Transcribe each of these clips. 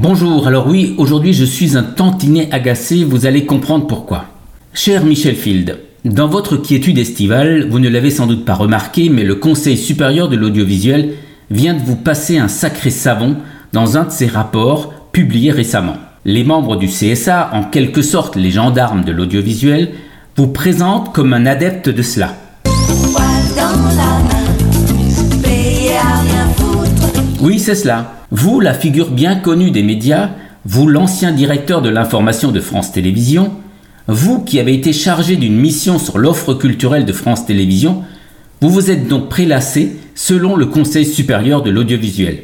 Bonjour, alors oui, aujourd'hui je suis un tantinet agacé, vous allez comprendre pourquoi. Cher Michel Field, dans votre quiétude estivale, vous ne l'avez sans doute pas remarqué, mais le Conseil supérieur de l'audiovisuel vient de vous passer un sacré savon dans un de ses rapports publiés récemment. Les membres du CSA, en quelque sorte les gendarmes de l'audiovisuel, vous présentent comme un adepte de cela. Oui, c'est cela. Vous, la figure bien connue des médias, vous, l'ancien directeur de l'information de France Télévisions, vous qui avez été chargé d'une mission sur l'offre culturelle de France Télévisions, vous vous êtes donc prélassé selon le Conseil supérieur de l'audiovisuel.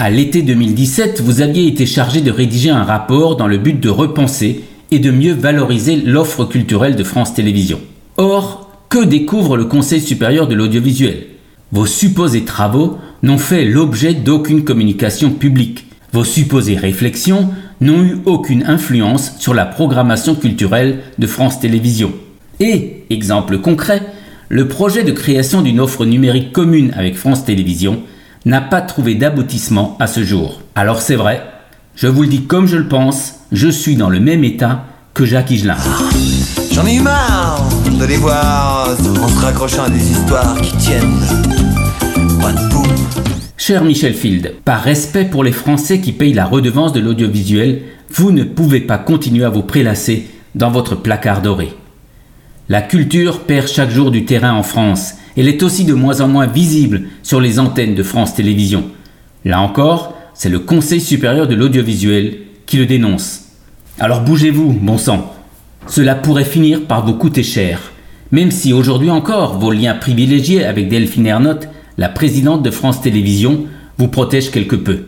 À l'été 2017, vous aviez été chargé de rédiger un rapport dans le but de repenser et de mieux valoriser l'offre culturelle de France Télévisions. Or, que découvre le Conseil supérieur de l'audiovisuel? Vos supposés travaux n'ont fait l'objet d'aucune communication publique. Vos supposées réflexions n'ont eu aucune influence sur la programmation culturelle de France Télévisions. Et, exemple concret, le projet de création d'une offre numérique commune avec France Télévisions n'a pas trouvé d'aboutissement à ce jour. Alors c'est vrai, je vous le dis comme je le pense, je suis dans le même état que Jacques Higelin. J'en ai eu marre de les voir en se raccrochant à des histoires qui tiennent pas de Cher Michel Field, par respect pour les Français qui payent la redevance de l'audiovisuel, vous ne pouvez pas continuer à vous prélasser dans votre placard doré. La culture perd chaque jour du terrain en France. Elle est aussi de moins en moins visible sur les antennes de France Télévisions. Là encore, c'est le Conseil supérieur de l'audiovisuel qui le dénonce. Alors bougez-vous, bon sang. Cela pourrait finir par vous coûter cher, même si aujourd'hui encore vos liens privilégiés avec Delphine Ernotte, la présidente de France Télévisions, vous protègent quelque peu.